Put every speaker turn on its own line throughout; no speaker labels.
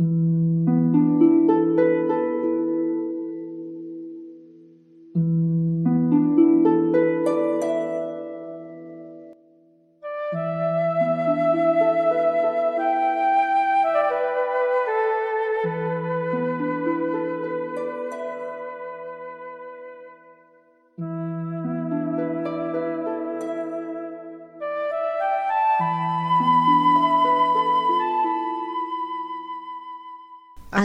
Mm-hmm.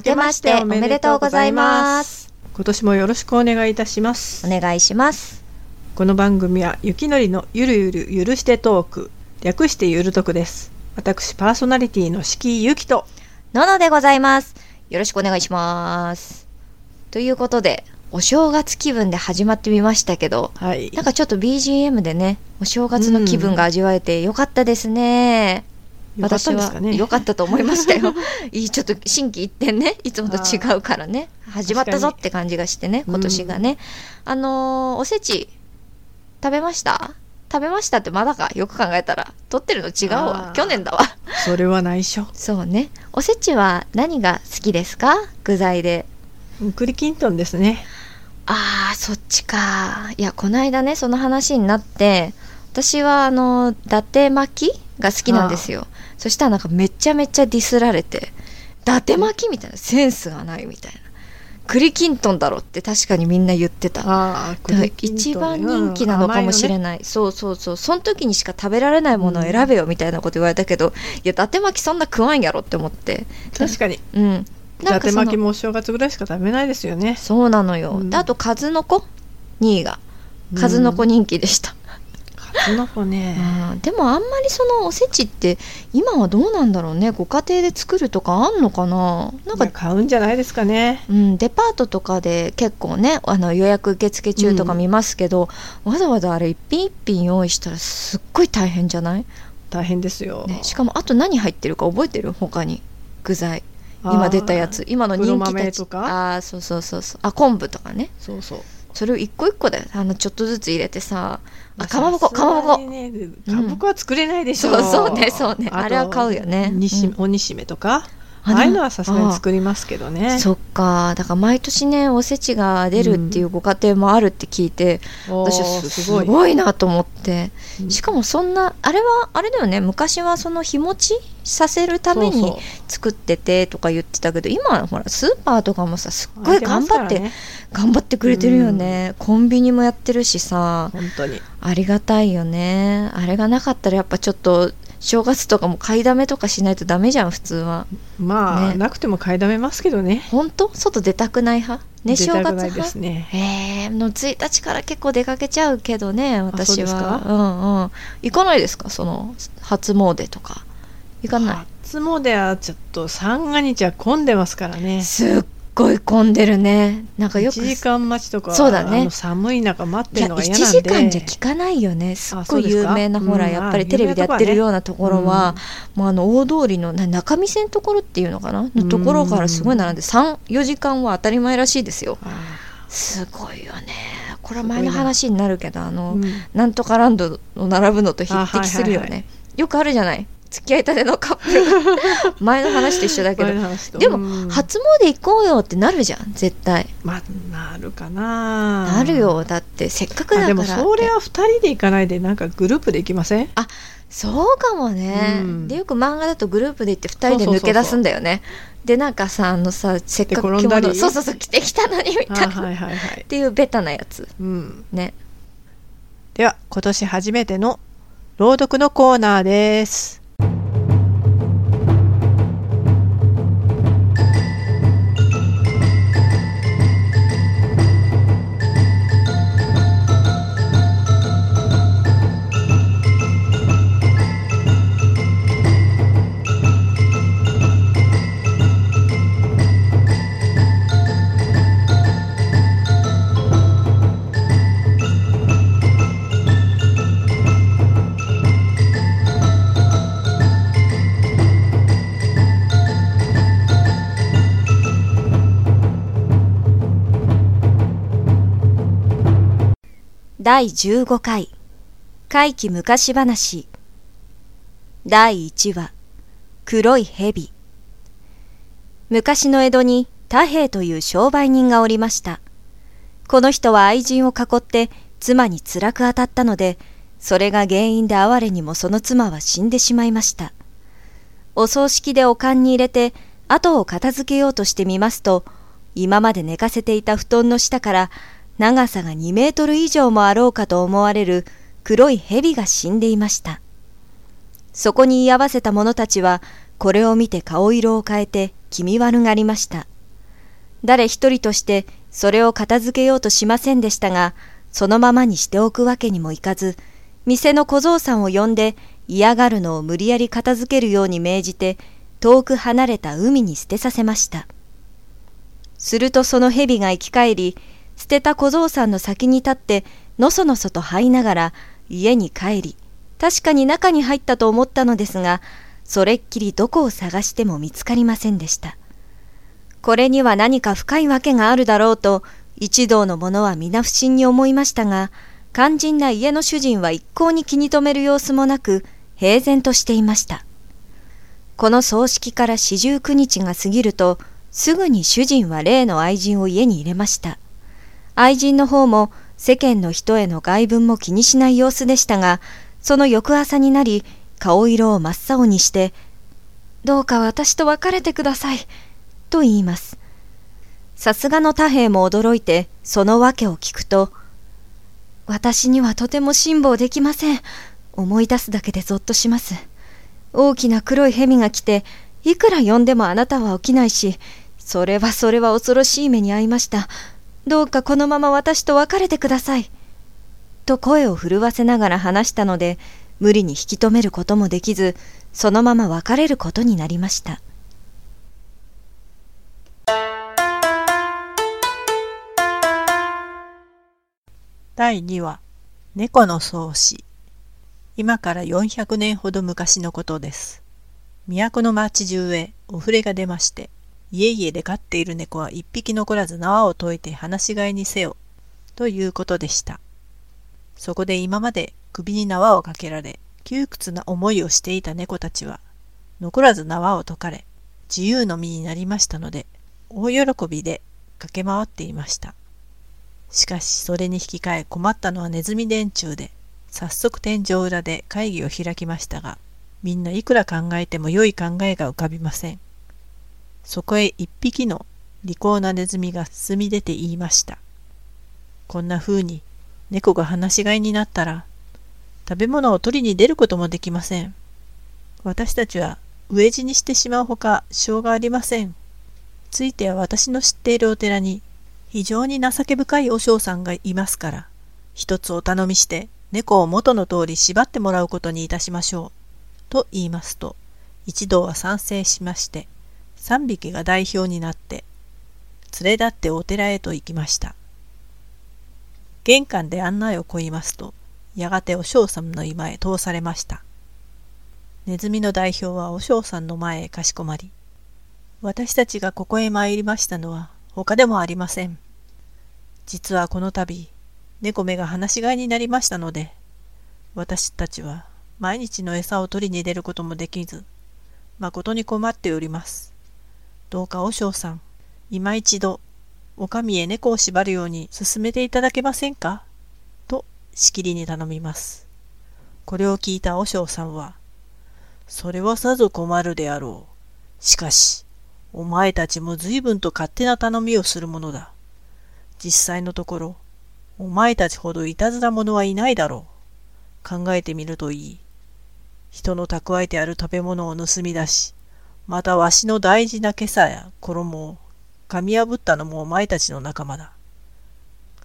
けましておめでとうございます。
今年もよろしくお願いいたします
お願いします。
この番組は雪のりのゆるゆるゆるしてトーク略してゆるとくです私パーソナリティの敷居ゆきと
ののでございます。よろしくお願いします。ということで、お正月気分で始まってみましたけど、
はい
なんかちょっと BGM でね、お正月の気分が味わえてよかったですね。私は良かったと思いましたよ。いい、ちょっと心機一転ね、いつもと違うからね、始まったぞって感じがしてね、今年がね。あのーおせち、食べました？食べましたってまだか？よく考えたら。撮ってるの違うわ去年だわ。
それは内緒
そうね。おせちは何が好きですか？具材で。
栗きんとんですね
あー、そっちか。いや、この間ね、その話になって、私はあの、伊達巻き？が好きなんですよ。そしたらなんかめちゃめちゃディスられて、伊達巻きみたいな、センスがないみたいな。栗きんとんだろって確かにみんな言ってた。一番人気なのかもしれ
い、
ない、そうそうそう。その時にしか食べられないものを選べよみたいなこと言われたけど、いや伊達巻きそんな食わんやろって思って。
確かに。
うん。
伊達巻きもお正月ぐらいしか食べないですよね。
そうなのよ、
うん。
であと数の子？2位が。数の子人気でした、
数の子ね。
うん。でもあんまりそのおせちって今はどうなんだろうね。ご家庭で作るとかあんのかな。なんか
買うんじゃないですかね。
うん、デパートとかで結構ねあの予約受付中とか見ますけど、わざわざあれ一品一品用意したらすっごい大変じゃない、
大変ですよ、
ね、しかもあと何入ってるか覚えてる？他に。具材。今出たやつ。今の人
黒
気たち
豆とか？
ああーそうそうそうそう。あ昆布とかね。
そうそう
それを一個一個だよあのちょっとずつ入れてさあかまぼこかまぼこ。
ねかまぼこは作れないでしょ、
そうそうねそうね。
と
あれは買うよね。
煮し
うん。
お煮しめとか
あ
ああ。いうのはさすがに作りますけどね。
そっか。だから毎年ねおせちが出るっていうご家庭もあるって聞いて、
おー
私はす
すごい。
ごいなと思って。
うん。
しかもそんなあれはあれだよね。昔はその日持ちさせるために作っててとか言ってたけど今はほらスーパーとかもさすっごい頑張って、
ね
頑張ってくれてるよね、コンビニもやってるしさ。
本当に。
ありがたいよね。あれがなかったらやっぱちょっと正月とかも買いだめとかしないとダメじゃん普通は。
まあ、
ね。
なくても買いだめますけどね。
本当？外出たくない派？ね
出
正月
たくないで
派
すね。
へえの1日から結構出かけちゃうけどね私は。うんうん。行かないですか？その初詣とか。行かない？
初詣はちょっと三が日は混んでますからね。
すっごい混んでるね。なんかよく
1時間待ちとか
そうだね。
あの寒い中待って
1
るのが嫌なんで。
時間じゃ聞かないよね。すっごい有名なほら
うん
やっぱり
あ
テレビでやってる
有名なとこはね。
ようなところは、もうあの大通りのな中見線のところっていうのかな？のところからすごい並ん。で34時間は当たり前らしいですよ。
あ
すごいよね。これは前の話になるけどあの、
ーうん。
なんとかランドの並ぶのと匹敵するよね、
あはいはいは
よくあるじゃない？付き合いたてのカップルが。前の話と一緒だけ
前
どでも、
うん。
初詣行こうよってなるじゃん絶対。
まあなるかな。
なるよ。だってせっかくだから。
あでもそれは二人で行かないでなんかグループで行きません？
そうかもね、
うん。
でよく漫画だとグループで行って2人で抜け出すんだよね。でなんかさあのさせっかく着物そうそうそう着てきたのにみ
あ
たいな、
はいはいはい。
っていうベタなやつ。
うん。
ね。
では今年初めての朗読のコーナーです
第15回怪奇昔話第1話黒い蛇昔の江戸に太平という商売人がおりました。この人は愛人を囲って妻に辛く当たったので、それが原因で哀れにもその妻は死んでしまいました。お葬式でお棺に入れて後を片付けようとしてみますと、今まで寝かせていた布団の下から長さが2メートル以上もあろうかと思われる黒い蛇が死んでいました。そこに居合わせた者たちは、これを見て顔色を変えて気味悪がりました。誰一人としてそれを片付けようとしませんでしたが、そのままにしておくわけにもいかず、店の小僧さんを呼んで嫌がるのを無理やり片付けるように命じて、遠く離れた海に捨てさせました。するとその蛇が生き返り、捨てた小僧さんの先に立って、のそのそと這いながら家に帰り、確かに中に入ったと思ったのですが、それっきりどこを探しても見つかりませんでした。これには何か深いわけがあるだろうと、一同の者は皆不審に思いましたが、肝心な家の主人は一向に気に留める様子もなく、平然としていました。この葬式から四十九日が過ぎると、すぐに主人は例の愛人を家に入れました。愛人の方も世間の人への外聞も気にしない様子でしたが、その翌朝になり、顔色を真っ青にして、どうか私と別れてください、と言います。さすがの太兵も驚いて、その訳を聞くと、私にはとても辛抱できません。思い出すだけでぞっとします。大きな黒い蛇が来て、いくら呼んでもあなたは起きないし、それはそれは恐ろしい目に遭いました。どうかこのまま私と別れてください。と声を震わせながら話したので、無理に引き止めることもできず、そのまま別れることになりました。
第2話猫の創始今から400年ほど昔のことです。都の町中へお触れが出まして、家々で飼っている猫は一匹残らず縄を解いて放し飼いにせよ、ということでした。そこで今まで首に縄をかけられ、窮屈な思いをしていた猫たちは、残らず縄を解かれ、自由の身になりましたので、大喜びで駆け回っていました。しかしそれに引き換え困ったのはネズミ電柱で、早速天井裏で会議を開きましたが、みんないくら考えても良い考えが浮かびません。そこへ一匹の利口なネズミが進み出て言いました。こんな風に猫が放し飼いになったら、食べ物を取りに出ることもできません。私たちは飢え死にしてしまうほか、しょうがありません。ついては私の知っているお寺に、非常に情け深い和尚さんがいますから、一つお頼みして、猫を元の通り縛ってもらうことにいたしましょう。と言いますと、一同は賛成しまして、三匹が代表になって、連れ立ってお寺へと行きました。玄関で案内をこいますと、やがてお嬢さんの居間へ通されました。ネズミの代表はお嬢さんの前へかしこまり、私たちがここへ参りましたのは他でもありません。実はこの度、猫目が放し飼いになりましたので、私たちは毎日の餌を取りに出ることもできず、誠に困っております。どうか和尚さん、今一度、お上へ猫を縛るように進めていただけませんか？と、しきりに頼みます。これを聞いた和尚さんは、それはさぞ困るであろう。しかし、お前たちも随分と勝手な頼みをするものだ。実際のところ、お前たちほどいたずら者はいないだろう。考えてみるといい。人の蓄えてある食べ物を盗み出し、またわしの大事な今朝や衣を噛み破ったのもお前たちの仲間だ。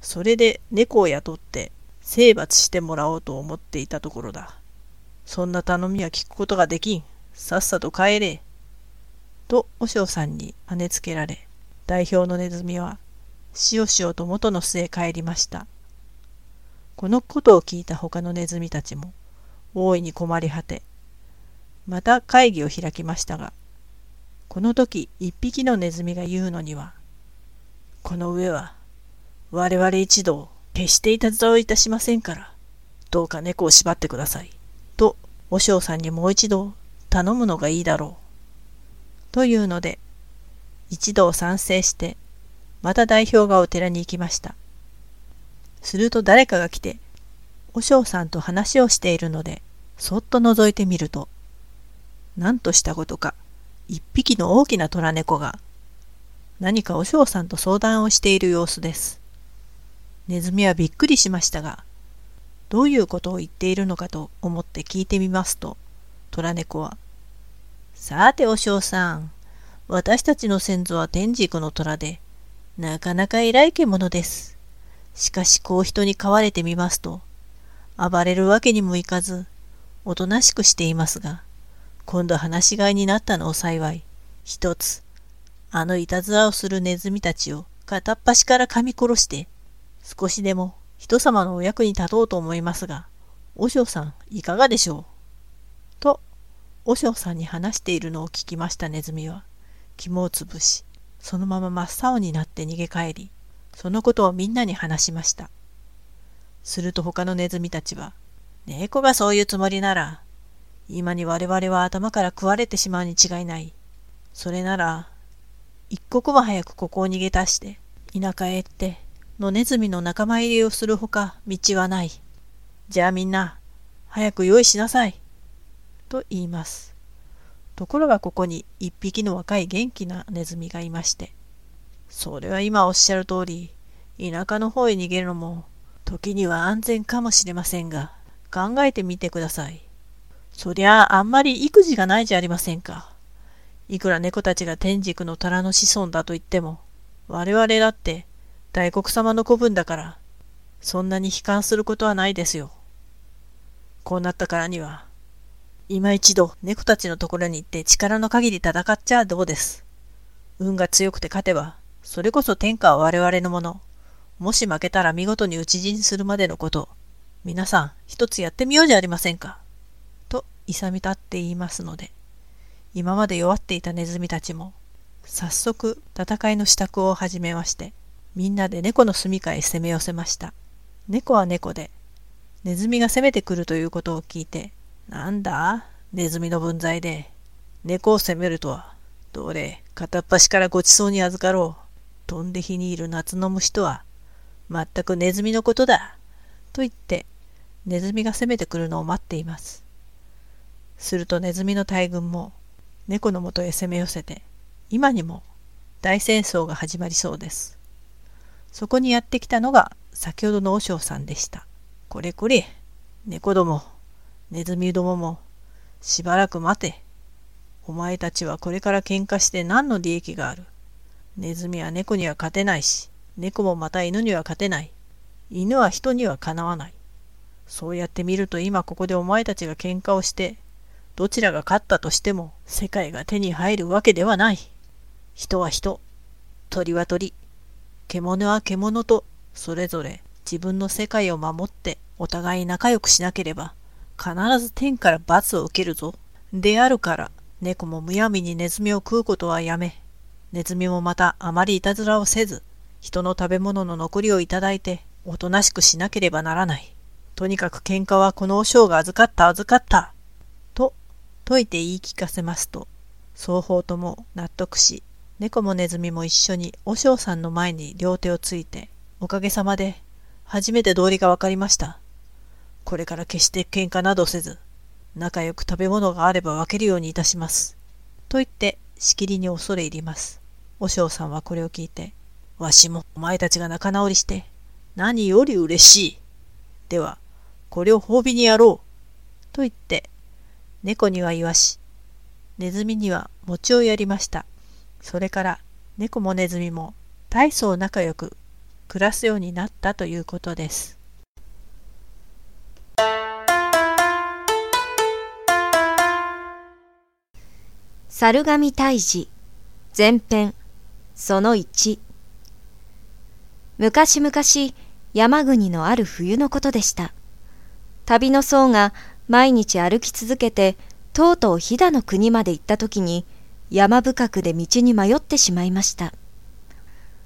それで猫を雇って征伐してもらおうと思っていたところだ。そんな頼みは聞くことができん。さっさと帰れ。と、和尚さんに跳ねつけられ、代表のネズミはしおしおと元の巣へ帰りました。このことを聞いた他のネズミたちも大いに困り果て、また会議を開きましたが、この時一匹のネズミが言うのには、この上は我々一同決していたずらをいたしませんから、どうか猫を縛ってください。と、和尚さんにもう一度頼むのがいいだろう。というので、一同賛成して、また代表がお寺に行きました。すると誰かが来て、和尚さんと話をしているので、そっと覗いてみると、何としたことか、一匹の大きな虎猫が、何か和尚さんと相談をしている様子です。ネズミはびっくりしましたが、どういうことを言っているのかと思って聞いてみますと、虎猫は、さて和尚さん、私たちの先祖は天竺の虎で、なかなか偉い獣です。しかしこう人に飼われてみますと、暴れるわけにもいかず、おとなしくしていますが、今度話し飼いになったのを幸い、一つ、あのいたずらをするネズミたちを片っ端から噛み殺して、少しでも人様のお役に立とうと思いますが、和尚さんいかがでしょう？と、和尚さんに話しているのを聞きましたネズミは、肝をつぶし、そのまま真っ青になって逃げ帰り、そのことをみんなに話しました。すると他のネズミたちは、猫がそういうつもりなら、今に我々は頭から食われてしまうに違いない。それなら、一刻も早くここを逃げ出して、田舎へ行って、野ネズミの仲間入りをするほか道はない。じゃあみんな、早く用意しなさい。と言います。ところがここに一匹の若い元気なネズミがいまして、それは今おっしゃる通り、田舎の方へ逃げるのも、時には安全かもしれませんが、考えてみてください。そりゃああんまり育児がないじゃありませんか。いくら猫たちが天竺の虎の子孫だと言っても、我々だって大黒様の子分だから、そんなに悲観することはないですよ。こうなったからには、今一度猫たちのところに行って力の限り戦っちゃどうです。運が強くて勝てば、それこそ天下は我々のもの。もし負けたら見事に討ち死にするまでのこと。皆さん、一つやってみようじゃありませんか。勇み立って言いますので、今まで弱っていたネズミたちも、早速戦いの支度を始めまして、みんなで猫の住処へ攻め寄せました。猫は猫で、ネズミが攻めてくるということを聞いて、なんだネズミの分際で。猫を責めるとは。どれ、片っ端からごちそうに預かろう。飛んで火にいる夏の虫とは、全くネズミのことだ。と言って、ネズミが攻めてくるのを待っています。するとネズミの大群も、猫のもとへ攻め寄せて、今にも大戦争が始まりそうです。そこにやってきたのが先ほどの和尚さんでした。これこれ、猫ども、ネズミどもも、しばらく待て。お前たちはこれから喧嘩して何の利益がある。ネズミは猫には勝てないし、猫もまた犬には勝てない。犬は人にはかなわない。そうやって見ると今ここでお前たちが喧嘩をして、どちらが勝ったとしても世界が手に入るわけではない。人は人、鳥は鳥、獣は獣と、それぞれ自分の世界を守ってお互い仲良くしなければ、必ず天から罰を受けるぞ。であるから、猫もむやみにネズミを食うことはやめ、ネズミもまたあまりいたずらをせず、人の食べ物の残りをいただいて、おとなしくしなければならない。とにかく喧嘩はこの和尚が預かった預かった。解いて言い聞かせますと、双方とも納得し、猫もネズミも一緒に和尚さんの前に両手をついて、おかげさまで、初めて道理がわかりました。これから決して喧嘩などせず、仲良く食べ物があれば分けるようにいたします。と言って、しきりに恐れ入ります。和尚さんはこれを聞いて、わしもお前たちが仲直りして、何より嬉しい。では、これを褒美にやろう。と言って、猫には言わし、ネズミには餅をやりました。それから、猫もネズミも大層仲良く暮らすようになったということです。
猿神退治前編その1昔々山国のある冬のことでした。旅の僧が毎日歩き続けてとうとう飛騨の国まで行った時に山深くで道に迷ってしまいました。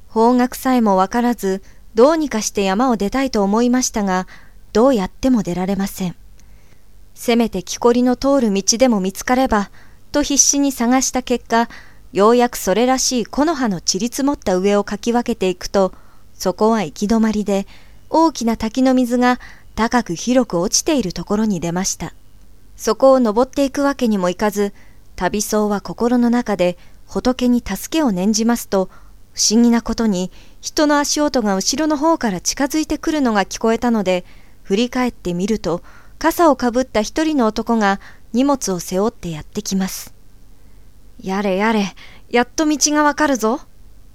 方角さえもわからずどうにかして山を出たいと思いましたがどうやっても出られません。せめて木こりの通る道でも見つかればと必死に探した結果、ようやくそれらしい木の葉の散り積もった上をかき分けていくと、そこは行き止まりで、大きな滝の水が高く広く落ちているところに出ました。そこを登っていくわけにもいかず、旅僧は心の中で仏に助けを念じますと、不思議なことに人の足音が後ろの方から近づいてくるのが聞こえたので、振り返ってみると、傘をかぶった一人の男が荷物を背負ってやってきます。やれやれ、やっと道がわかるぞ。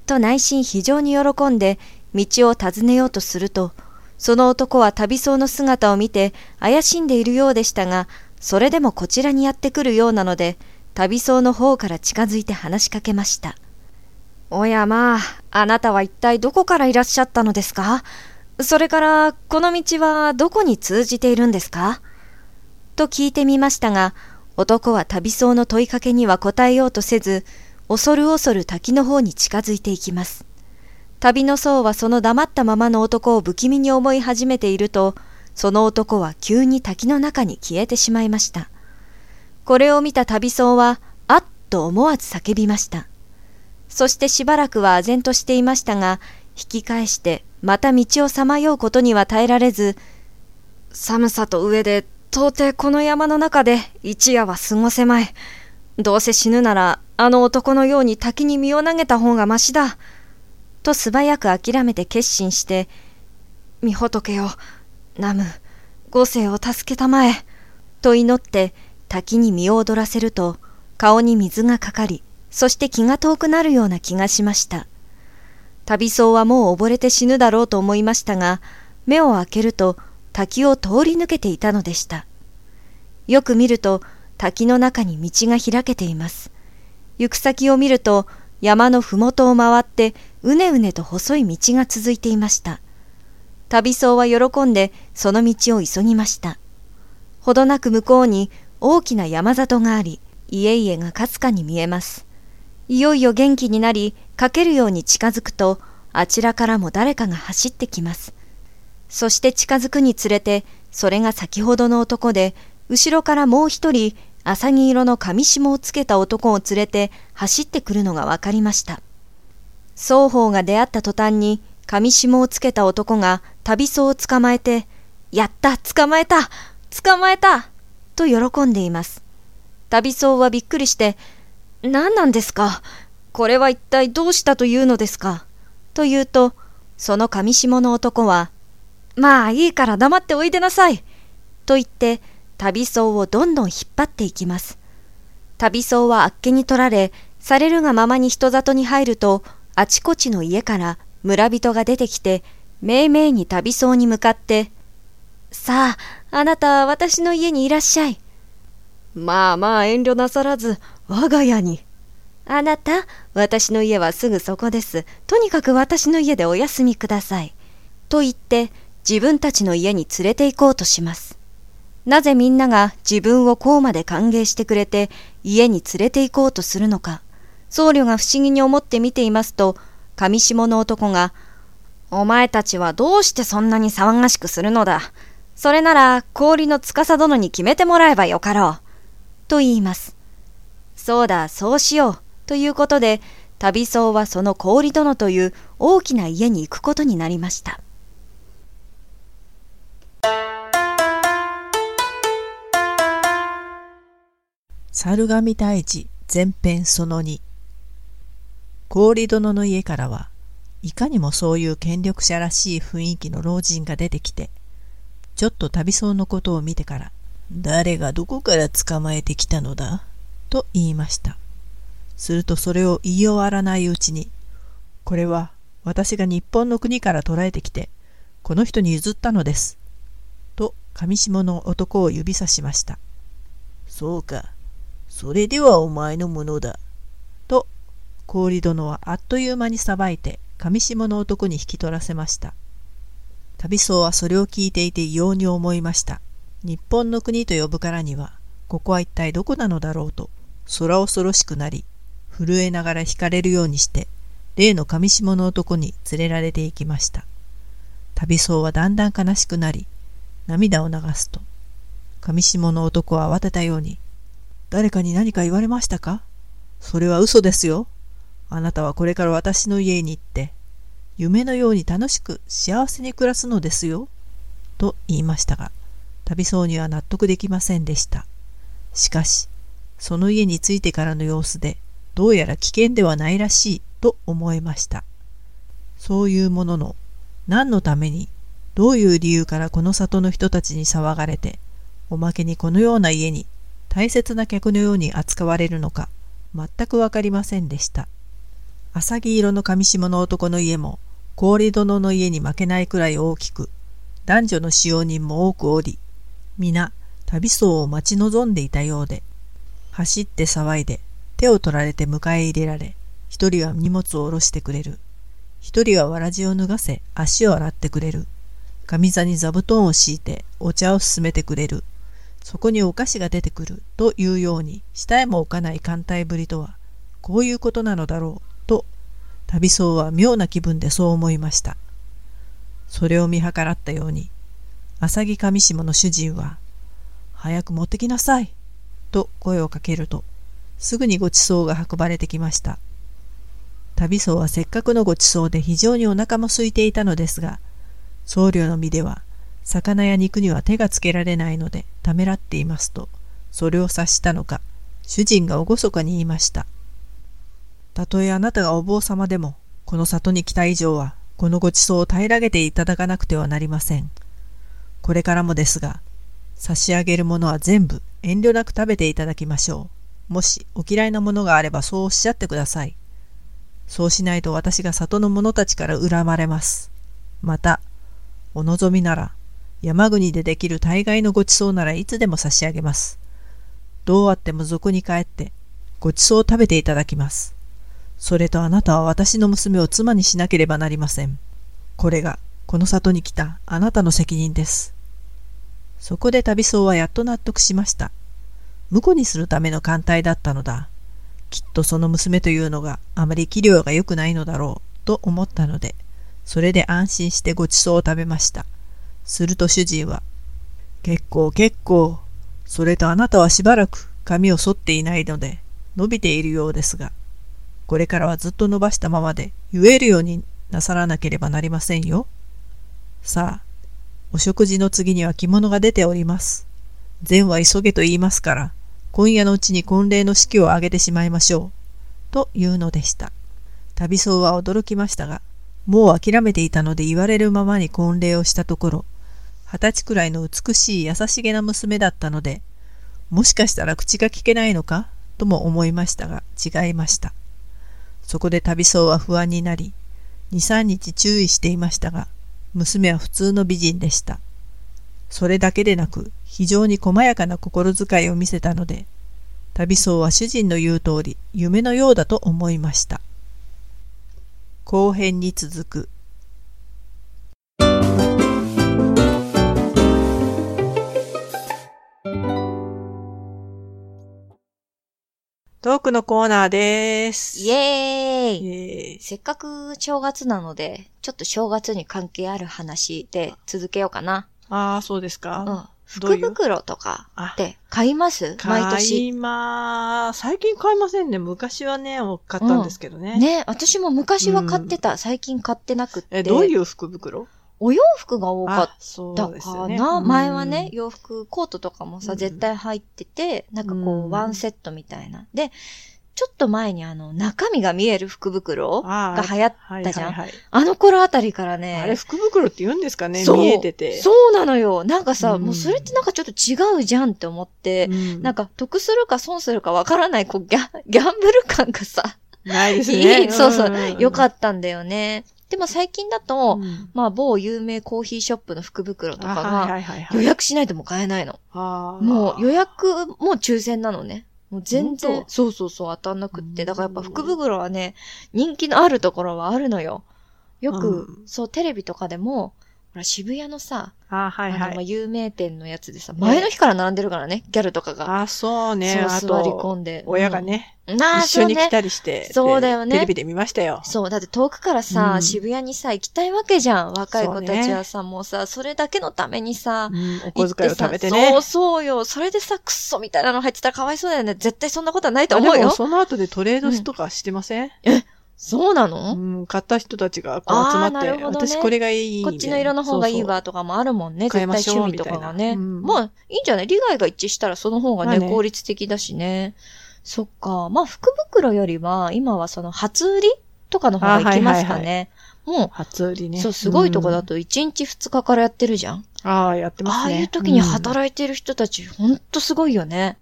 と内心非常に喜んで道を尋ねようとすると、その男は旅僧の姿を見て怪しんでいるようでしたが、それでもこちらにやってくるようなので、旅僧の方から近づいて話しかけました。おやまあ、あなたは一体どこからいらっしゃったのですか？それから、この道はどこに通じているんですか？と聞いてみましたが、男は旅僧の問いかけには答えようとせず、恐る恐る滝の方に近づいていきます。旅の僧はその黙ったままの男を不気味に思い始めていると、その男は急に滝の中に消えてしまいました。これを見た旅僧は、あっと思わず叫びました。そしてしばらくは唖然としていましたが、引き返してまた道をさまようことには耐えられず、寒さと上で到底この山の中で一夜は過ごせまい。どうせ死ぬならあの男のように滝に身を投げた方がましだ。と素早く諦めて決心して、御仏よ、南無、五世を助けたまえ、と祈って滝に身を踊らせると、顔に水がかかり、そして気が遠くなるような気がしました。旅僧はもう溺れて死ぬだろうと思いましたが、目を開けると滝を通り抜けていたのでした。よく見ると滝の中に道が開けています。行く先を見ると山のふもとを回ってうねうねと細い道が続いていました。旅僧は喜んでその道を急ぎました。ほどなく向こうに大きな山里があり、家々がかすかに見えます。いよいよ元気になり、かけるように近づくと、あちらからも誰かが走ってきます。そして近づくにつれて、それが先ほどの男で、後ろからもう一人、浅黄色の紙紐をつけた男を連れて走ってくるのがわかりました。双方が出会った途端に、紙紐をつけた男が旅僧を捕まえて、やった捕まえた捕まえたと喜んでいます。旅僧はびっくりして、何なんですか？これは一体どうしたというのですか？と言うと、その紙紐の男は、まあいいから黙っておいでなさいと言って、旅僧をどんどん引っ張っていきます。旅僧はあっけに取られ、されるがままに人里に入ると、あちこちの家から村人が出てきて、めいめいに旅僧に向かって、さあ、あなた私の家にいらっしゃい。まあまあ遠慮なさらず、我が家に。あなた、私の家はすぐそこです。とにかく私の家でお休みください。と言って、自分たちの家に連れて行こうとします。なぜみんなが自分をこうまで歓迎してくれて家に連れて行こうとするのか。僧侶が不思議に思って見ていますと、上下の男が、お前たちはどうしてそんなに騒がしくするのだ。それなら氷の司殿に決めてもらえばよかろう。と言います。そうだ、そうしよう。ということで、旅僧はその氷殿という大きな家に行くことになりました。
猿神退治前編その2氷殿の家からはいかにもそういう権力者らしい雰囲気の老人が出てきてちょっと旅僧のことを見てから誰がどこから捕まえてきたのだ？と言いました。するとそれを言い終わらないうちにこれは私が日本の国から捕らえてきてこの人に譲ったのです。と上下の男を指さしました。そうか。それではお前のものだ。と氷殿はあっという間にさばいて上下の男に引き取らせました。旅僧はそれを聞いていて異様に思いました。日本の国と呼ぶからには、ここは一体どこなのだろうと、空恐ろしくなり、震えながら惹かれるようにして、例の上下の男に連れられていきました。旅僧はだんだん悲しくなり、涙を流すと、上下の男は慌てたように、誰かに何か言われましたかそれは嘘ですよ。あなたはこれから私の家に行って、夢のように楽しく幸せに暮らすのですよ。と言いましたが、旅僧には納得できませんでした。しかし、その家に着いてからの様子で、どうやら危険ではないらしいと思えました。そういうものの、何のために、どういう理由からこの里の人たちに騒がれて、おまけにこのような家に大切な客のように扱われるのか、全くわかりませんでした。浅木色の上下の男の家も、氷殿の家に負けないくらい大きく、男女の使用人も多くおり、皆、旅僧を待ち望んでいたようで、走って騒いで、手を取られて迎え入れられ、一人は荷物を下ろしてくれる。一人はわらじを脱がせ、足を洗ってくれる。上座に座布団を敷いて、お茶を勧めてくれる。そこにお菓子が出てくるというように下へも置かない艦隊ぶりとはこういうことなのだろう旅僧は妙な気分でそう思いましたそれを見計らったように浅木上下の主人は「早く持ってきなさい」と声をかけるとすぐにごちそうが運ばれてきました旅僧はせっかくのごちそうで非常にお腹も空いていたのですが僧侶の身では魚や肉には手がつけられないのでためらっていますと、それを察したのか、主人が厳かに言いました。たとえあなたがお坊様でも、この里に来た以上は、このごちそうを平らげていただかなくてはなりません。これからもですが、差し上げるものは全部遠慮なく食べていただきましょう。もしお嫌いなものがあればそうおっしゃってください。そうしないと私が里の者たちから恨まれます。また、お望みなら、山国でできる大概のごちそうならいつでも差し上げます。どうあっても俗に帰って、ごちそうを食べていただきます。それとあなたは私の娘を妻にしなければなりません。これが、この里に来たあなたの責任です。そこで旅僧はやっと納得しました。婿にするための艦隊だったのだ。きっとその娘というのがあまり器量が良くないのだろうと思ったので、それで安心してごちそうを食べました。すると主人は、結構結構、それとあなたはしばらく髪を剃っていないので伸びているようですが、これからはずっと伸ばしたままで言えるようになさらなければなりませんよ。さあ、お食事の次には着物が出ております。善は急げと言いますから、今夜のうちに婚礼の式を挙げてしまいましょう。というのでした。旅僧は驚きましたが、もう諦めていたので言われるままに婚礼をしたところ、二十歳くらいの美しい優しげな娘だったので、もしかしたら口が聞けないのか？とも思いましたが違いました。そこで旅僧は不安になり、二三日注意していましたが、娘は普通の美人でした。それだけでなく、非常に細やかな心遣いを見せたので、旅僧は主人の言う通り、夢のようだと思いました。後編に続く。トークのコーナーです。
イエーイせっかく正月なので、ちょっと正月に関係ある話で続けようかな。
ああ、そうですか。
うん。福袋とかって買います？毎年？
買いま最近買いませんね。昔はね、買ったんですけどね。
うん、ね、私も昔は買ってた。うん、最近買ってなくて。
え、どういう福袋？
お洋服が多かったかな、ねうん、前はね、洋服、コートとかもさ、絶対入ってて、なんかこう、ワンセットみたいな。で、ちょっと前にあの、中身が見える福袋が流行ったじゃん。あはいはいはい、あの頃あたりからね。
あれ福袋って言うんですかね？見えてて。
そうなのよ。なんかさ、うん、もうそれってなんかちょっと違うじゃんって思って、うん、なんか得するか損するかわからない、こうギャ、ギャンブル感がさ。
ないですね。
そうそう、よかったんだよね。でも最近だと、うん、まあ某有名コーヒーショップの福袋とかが、予約しないとも買えないの。もう予約も抽選なのね。もう全然、そうそうそう当たんなくって。だからやっぱ福袋はね、人気のあるところはあるのよ。よく、うん、そう、テレビとかでも、ほら、渋谷のさ、
あ、はい
あの、まあ、
はい。
有名店のやつでさ、前の日から並んでるからね、ギャルとかが。
あ、そうね。あ
そう座り
と、
込んで。
親がね、
うん。なあ。
一緒に来たりして、
そうだよね
テレビで見ましたよ。
そう、だって遠くからさ、
うん
渋谷にさ、行きたいわけじゃん。若い子たちはさ、もうさ、それだけのためにさ、
うん、お小遣いを食べてね。
そうそうよ。それでさ、クッソみたいなの入ってたらかわいそうだよね。絶対そんなことはないと思う
でもその後でトレードとかしてません、
そうな
う
の、
ん、買った人たちがこう集ま
あーな
って、
るほどね
私これがいい。
こっちの色の方がいいわとかもあるもんね。絶対
変えましょう
趣味とかがね。
みたいなうん
まあ、いいんじゃない？利害が一致したらその方がね、
まあね
効率的だしね。そっか。まあ、福袋よりは、今はその初売りとかの方が行きますかね。も
初売り
う、
ね。
そう、すごいとこだ
うん。
と1日2日からやってるじゃん。
ああ、やってますね。
ああいう時に
い
働いてる人たち、ほんとすごいよね。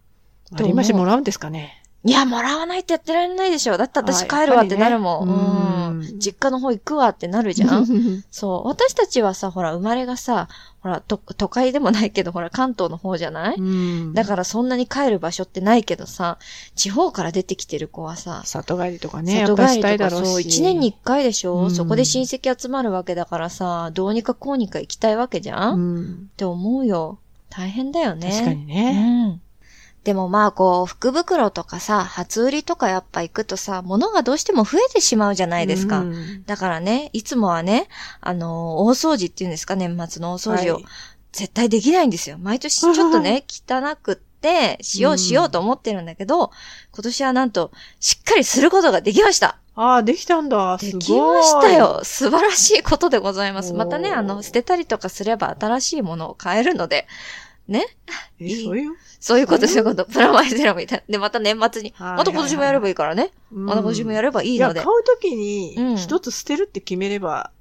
ありましてもらうんですかね。
いや、もらわないとやってられないでしょ。だって私
あ
帰るわってなるもん。
ね
うん
うん
実家の方行くわってなるじゃん。そう。私たちはさ、ほら、生まれがさ、ほら、と、都会でもないけど、ほら、関東の方じゃない、
うん。
だからそんなに帰る場所ってないけどさ、地方から出てきてる子はさ、
里帰りとかね、
里帰りとか
いだろうし。
そう、一年に一回でしょ、
うん
そこで親戚集まるわけだからさ、どうにかこうにか行きたいわけじゃん、っ
うん。
て思うよ。大変だよね。
確かに
う
ね。
ん。でもまあこう、福袋とかさ、初売りとかやっぱ行くとさ、物がどうしても増えてしまうじゃないですか。
うん
だからね、いつもはね、あのー大掃除っていうんですか、年末の大掃除を。
はい
絶対できないんですよ。毎年ちょっとね、汚くって、しようしようと思ってるんだけど、今年はなんと、しっかりすることができました。
ああ、できたんだ。
できました。よ。素晴らしいことでございます。またね、あの、捨てたりとかすれば新しいものを買えるので、ね？
え、そういう
そういうこと、そういうこと。プラマイゼロみたいな。で、また年末に、
はい
また今年もやればいいからね。また今年もやればいいの
や、
で
買。うときに
うん、
一つ捨てるって決めれば、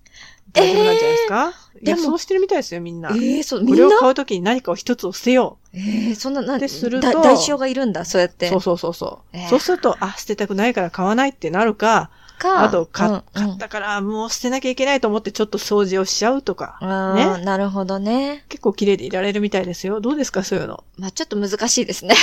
大丈夫なんじゃないですか、いや、
でも
そうしてるみたいですよ、みんな。
ええそう、み
こ
んな？
れを買うときに何かを一つを捨てよ
ええそんな、なん
ですると
だ代償がいるんだ、そうやっ
う。
て。
そうそうそうそう。
えー
そうすると、あ、捨てたくないから買わないってなるか、
か、
あと、か
うんうん
買ったからもう捨てなきゃいけないと思ってちょっと掃除をしちゃうとか。
あ
ね
ーなるほどね。
結構綺麗でいられるみたいですよ。どうですか、そういうの。
まあちょっと難しいですね。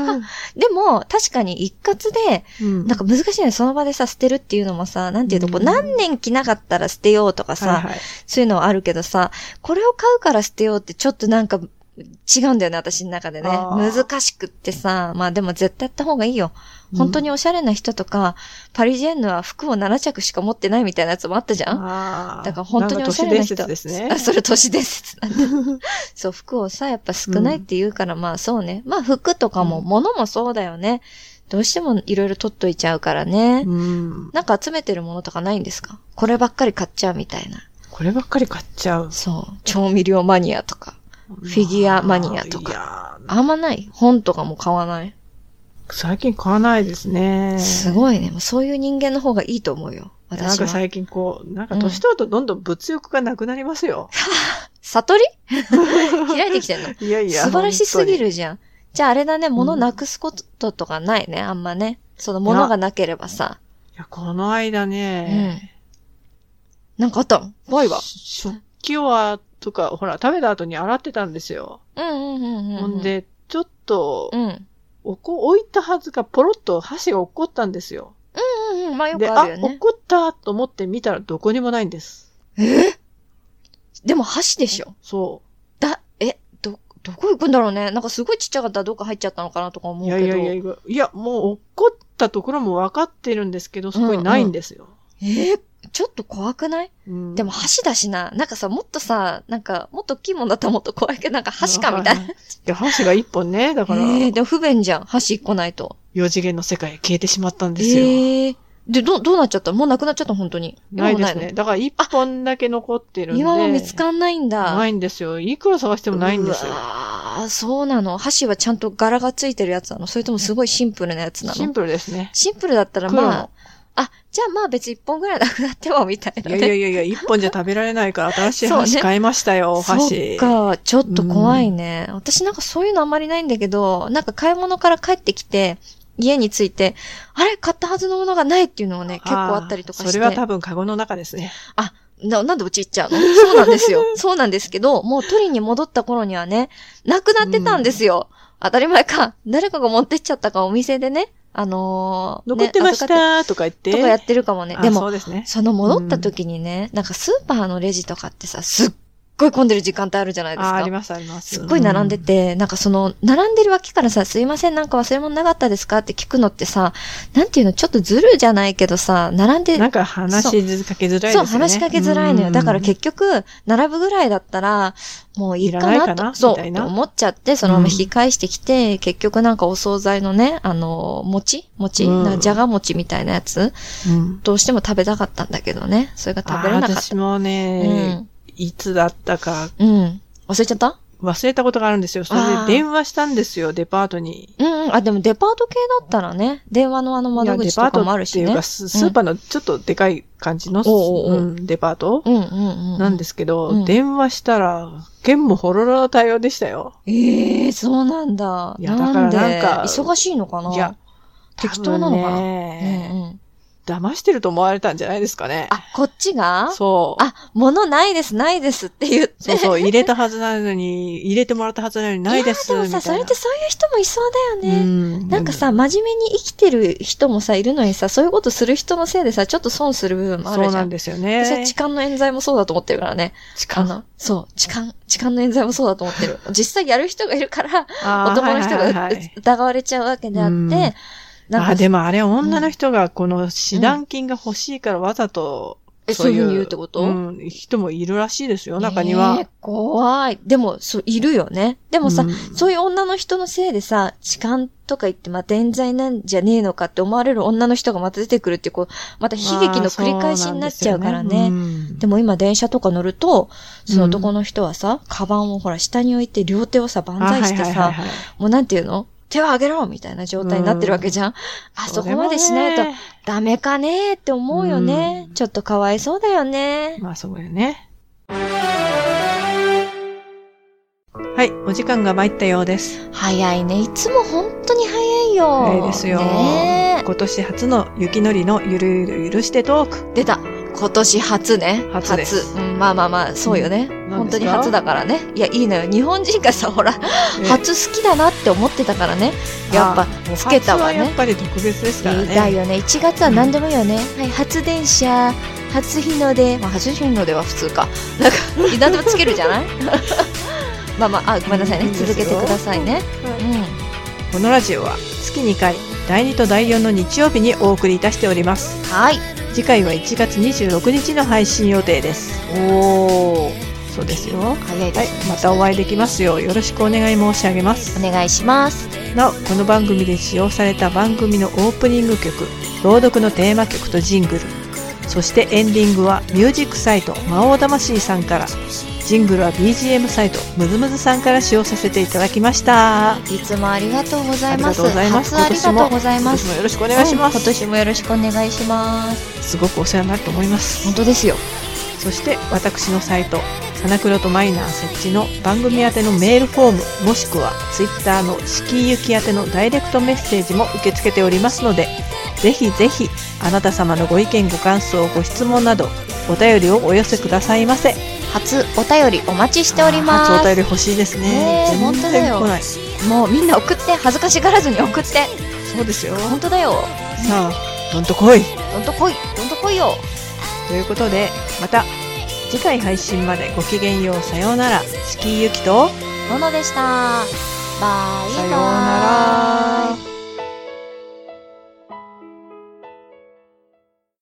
でも、確かに一括で、
うん
なんか難しいね。その場でさ、捨てるっていうのもさ、なんていうと、こう、
うん
何年着なかったら捨てようとかさ、
はいはい。
そういうのはあるけどさ、これを買うから捨てようってちょっとなんか、違うんだよね、私の中でね。難しくってさ、まあでも絶対やった方がいいよ。本当におしゃれな人とか、パリジェンヌは服を7着しか持ってないみたいなやつもあったじゃん？
ああ。
だから本当におしゃれな人。
なですね
あ、。それ都市伝説なんだ。そう、服をさ、やっぱ少ないって言うから、まあそうね。まあ服とかも、
うん
物もそうだよね。どうしてもいろいろ取っといちゃうからね。
うん。
なんか集めてるものとかないんですか？こればっかり買っちゃうみたいな。
こればっかり買っちゃう。
そう。調味料マニアとか。フィギュアマニアとかあんまない？本とかも買わない？
ー最近買わないですね。
すごいね。もうそういう人間の方がいいと思うよ。私は。
なんか最近こう、なんか年取るとどんどん物欲がなくなりますよ。
悟り？開いてきてんの？
いやいや。
素晴らしすぎ
本
るじゃん。じゃああれだね、物なくすこととかないね、あんまね。その物がなければさ。
いや、この間ね、
なんかあったの？怖いわ。
食器を、とか、ほら、食べた後に洗ってたんですよ。
うんうんうんうん。
ほん、で、ちょっと、
うん。
おこ置いたはずがポロッと箸が落っこったんですよ。
うんうん、まあよ
で、あ、
くあるよね。
落っこったと思って見たらどこにもないんです。
え？でも箸でしょ？
そ
だ、え、ど、どこ行くんだろうね。なんかすごいちっちゃかったらどっか入っちゃったのかなとか思
う。
うけど。
いやいやいやいや、もう落っこったところも分かってるんですけど、そこにないんですよ。
えーちょっと怖くない？
うん
でも箸だしな。なんかさ、もっとさ、なんか、もっと大きいもんだったらもっと怖いけど、なんか箸かみたいな。
いや、箸が一本ね、だから、
えー、でも不便じゃん。箸一個ないと。
四次元の世界へ消えてしまったんですよ。
えー、で、ど、どうなっちゃった？もうなくなっちゃった本当に。
ないですね。だから一本だけ残ってるんで。
今も見つかんないんだ。
ないんですよ。いくら探してもないんですよ。
ああ、そうなの。箸はちゃんと柄がついてるやつなの？それともすごいシンプルなやつなの？
シンプルですね。
シンプルだったらまあ、あ、じゃあまあ別に一本ぐらいなくなってもみたい
い
なね。
やいやいやいや、一本じゃ食べられないから新しい
そうね
箸買いまし たよ、
そ
箸。
っか、ちょっと怖いね。私なんかそういうのあんまりないんだけど、なんか買い物から帰ってきて、家に着いて、あれ買ったはずのものがないっていうのはね、結構あったりとかして。
それは多分カゴの中ですね。
あ、な、なんでうち行っちゃうの？そうなんですよ。そうなんですけど、もう取りに戻った頃にはね、なくなってたんですよ。当たり前か。誰かが持ってっちゃったかお店でね、あのー、
残ってましたとか言って。
とかやってるかもね。
あ
でも、
そね。
その戻った時にね、なんかスーパーのレジとかってさ、すっごい混んでる時間帯あるじゃないですか。
あありますあります。
すっごい並んでて、なんかその、並んでる脇からさ、すいません、なんか忘れ物なかったですかって聞くのってさ、なんていうの、ちょっとずるじゃないけどさ、並んで、
なんか話しかけづらいですよね。
そう、話しかけづらいのよ。だから
結
結局、並ぶぐらいだったら、もういいか
な
と、そう、思っちゃって、そのまま引き返してきて、結局なんかお惣菜のね、あの、餅？餅、じゃが餅みたいなやつ、
うん
どうしても食べたかったんだけどね。それが食べれなかった。
私もね、いつだったか
うん。うん。忘れちゃった？
忘れたことがあるんですよ。それで電話したんですよ、デパートに。
うんうん。あ、でもデパート系だったらね、電話のあの窓口とかもあるしね。
デパートっていうか、ススーパーのちょっとでかい感じの、
おう
んデパート
うんうんうん。
なんですけど、
うん
電話したら、剣もほろろの対応でしたよ。
ええそうなんだ。
いやだからなんか
で？忙しいのかな？い
や、
適当なのかな、
ね
うんうん。
騙してると思われたんじゃないですかね。
あ、こっちが？
そう。
あ、物ないです、ないですって言って。
そうそう、入れたはずなのに、入れてもらったはずなのにないです。
いやでもさ、それってそういう人もいそうだよね。
うん
なんかさ、真面目に生きてる人もさ、いるのにさ、そういうことする人のせいでさ、ちょっと損する部分もあるじゃん。
そうなんですよ
私は
ね。
痴漢の冤罪もそうだと思ってるからね。
痴
あの、そう、痴漢、痴漢の冤罪もそうだと思ってる。実際やる人がいるから、男の人が疑われちゃうわけであって、
うん
なんか、
あ、でもあれ女の人がこの指南金が欲しいからわざと、
えそういうふうに言うってこと？
うん、人もいるらしいですよ、中には。
ねえ怖い。でも、そう、いるよね。でもさ、
うん
そういう女の人のせいでさ、痴漢とか言ってまた冤罪なんじゃねえのかって思われる女の人がまた出てくるってこう、また悲劇の繰り返しになっちゃうからね。
まあそうなんで
も今電車とか乗ると、その男の人はさ、カバンをほら下に置いて両手をさ、万歳してさ、もうなんていうの？手を上げろみたいな状態になってるわけじゃん。あそこまでしないとダメかねって思うよね。
うん
ちょっとかわいそうだよね。
まあそうよね。はい、お時間が参ったようです。
早いね。いつも本当に早いよ。
早いですよ。
ね
今年初の雪のりのゆるゆる許してトーク。
え出た。今年初ね。
初です
うん、まあまあまあ、そうよね。
うん
本当に初だからね。いや、いいのよ。日本人がさ、ほら、初好きだなって思ってたからね。やっぱ、つけたわね
初はやっ。ぱり特別ですからね。
だよね。1月は何でもいいよね。はい、初電車、初日の出。まあ、初日の出は普通か。なんか、何でもつけるじゃない？まあまあ、あ、ごめんなさいね。
いい
続けてくださいね。う
このラジオは月2回、第2と第4の日曜日にお送りいたしております。
ん。はい。
次回は1月26日の配信予定です。
おー。
そうですよ。はい
早いです。、
またお会いできますようよろしくお願い申し上げます。
お願いします。
なお、この番組で使用された番組のオープニング曲、朗読のテーマ曲とジングル、そしてエンディングはミュージックサイト魔王魂さんから、ジングルは BGM サイトムズムズさんから使用させていただきました。
いつもありがとうございます。
ありがとうございます。
初ありがとうございます。
今年もよろしくお願いします。
うん今年もよろしくお願いします。
すごくお世話になると思います。
本当ですよ。
そして私のサイト、花黒とマイナー設置の番組宛てのメールフォーム、もしくはツイッターの敷居行き宛てのダイレクトメッセージも受け付けておりますので、ぜひぜひあなた様のご意見ご感想ご質問などお便りをお寄せくださいませ。
初お便りお待ちしております。
初お便り欲しいですね。
本当だよ。もうみんな送って、恥ずかしがらずに送って。
そうですよ。
本当だよ。
さあ、どんと来い。
どんと来い。どんと来いよ。
ということで、また次回配信までごきげんようさようなら。敷居ゆきと、
ののでした。バイバイ。
さようなら。